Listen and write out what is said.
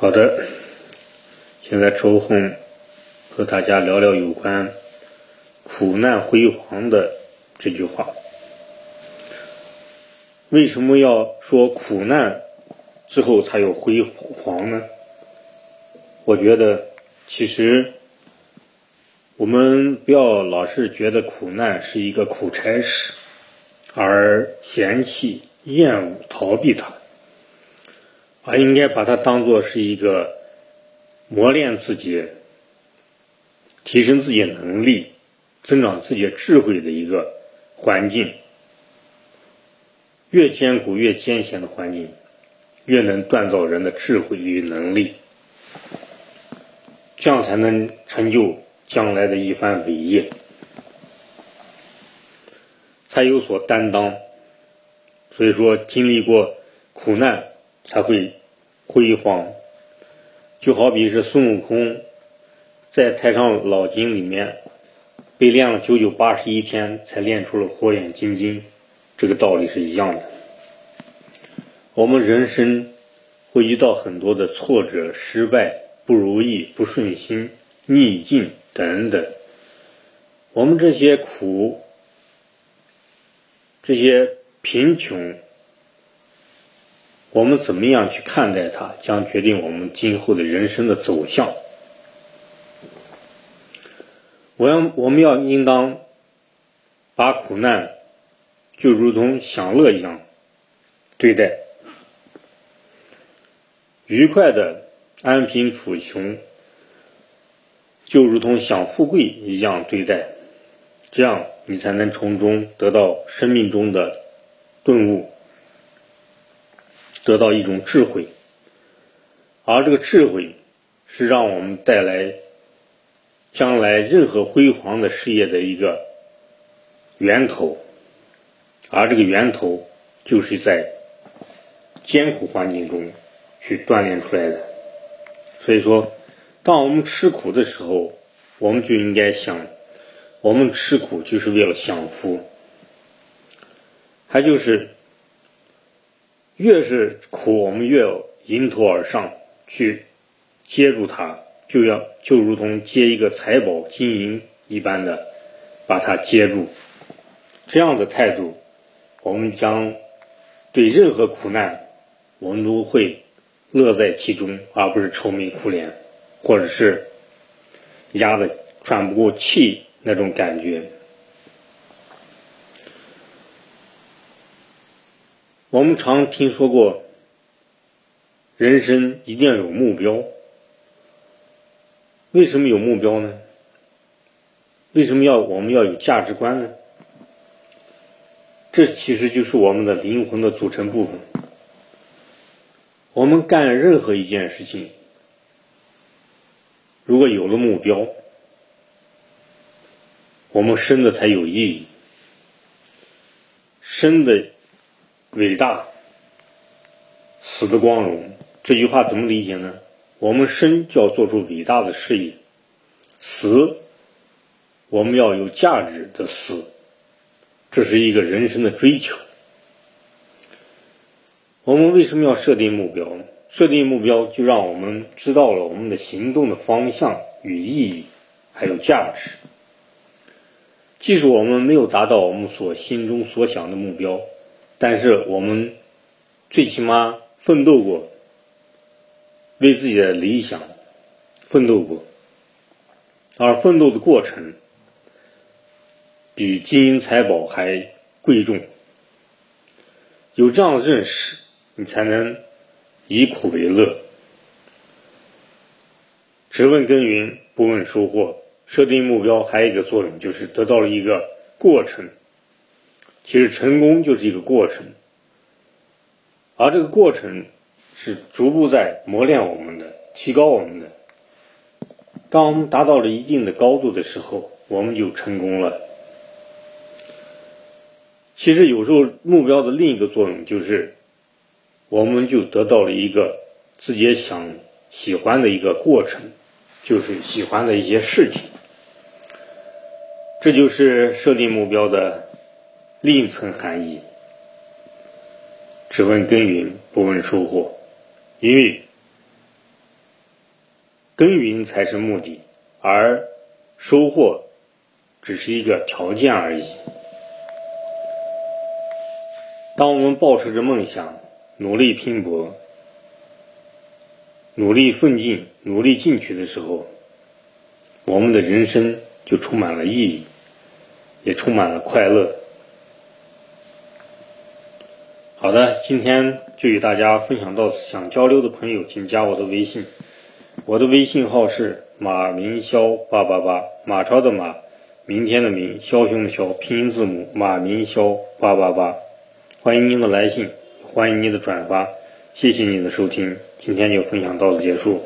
好的，现在抽空和大家聊聊有关“苦难辉煌”的这句话。为什么要说苦难之后才有辉煌呢？我觉得，其实我们不要老是觉得苦难是一个苦差事，而嫌弃、厌恶、逃避它。而应该把它当做是一个磨练自己、提升自己能力、增长自己智慧的一个环境。越艰苦、越艰险的环境，越能锻造人的智慧与能力，这样才能成就将来的一番伟业，才有所担当。所以说，经历过苦难，才会。辉煌，就好比是孙悟空在太上老君里面被练了九九八十一天，才练出了火眼金睛，这个道理是一样的。我们人生会遇到很多的挫折、失败、不如意、不顺心、逆境等等，我们这些苦、这些贫穷。我们怎么样去看待它，将决定我们今后的人生的走向。我要，我们要应当把苦难就如同享乐一样对待，愉快的安贫处穷就如同享富贵一样对待，这样你才能从中得到生命中的顿悟。得到一种智慧，而这个智慧是让我们带来将来任何辉煌的事业的一个源头，而这个源头就是在艰苦环境中去锻炼出来的。所以说，当我们吃苦的时候，我们就应该想，我们吃苦就是为了享福，还就是。越是苦，我们越要迎头而上去接住它，就要就如同接一个财宝金银一般的把它接住。这样的态度，我们将对任何苦难，我们都会乐在其中，而不是愁眉苦脸，或者是压得喘不过气那种感觉。我们常听说过，人生一定要有目标。为什么有目标呢？为什么要我们要有价值观呢？这其实就是我们的灵魂的组成部分。我们干任何一件事情，如果有了目标，我们生的才有意义，生的。伟大，死的光荣。这句话怎么理解呢？我们生就要做出伟大的事业，死我们要有价值的死，这是一个人生的追求。我们为什么要设定目标？设定目标就让我们知道了我们的行动的方向与意义，还有价值。即使我们没有达到我们所心中所想的目标。但是我们最起码奋斗过，为自己的理想奋斗过，而奋斗的过程比金银财宝还贵重。有这样的认识，你才能以苦为乐。只问耕耘，不问收获。设定目标还有一个作用，就是得到了一个过程。其实成功就是一个过程，而这个过程是逐步在磨练我们的、提高我们的。当我们达到了一定的高度的时候，我们就成功了。其实有时候目标的另一个作用就是，我们就得到了一个自己想喜欢的一个过程，就是喜欢的一些事情。这就是设定目标的。另一层含义，只问耕耘不问收获，因为耕耘才是目的，而收获只是一个条件而已。当我们抱持着梦想，努力拼搏，努力奋进，努力进取的时候，我们的人生就充满了意义，也充满了快乐。好的，今天就与大家分享到此。想交流的朋友，请加我的微信，我的微信号是马明霄八八八，马超的马，明天的明，枭雄的枭，拼音字母马明霄八八八。欢迎您的来信，欢迎您的转发，谢谢您的收听，今天就分享到此结束。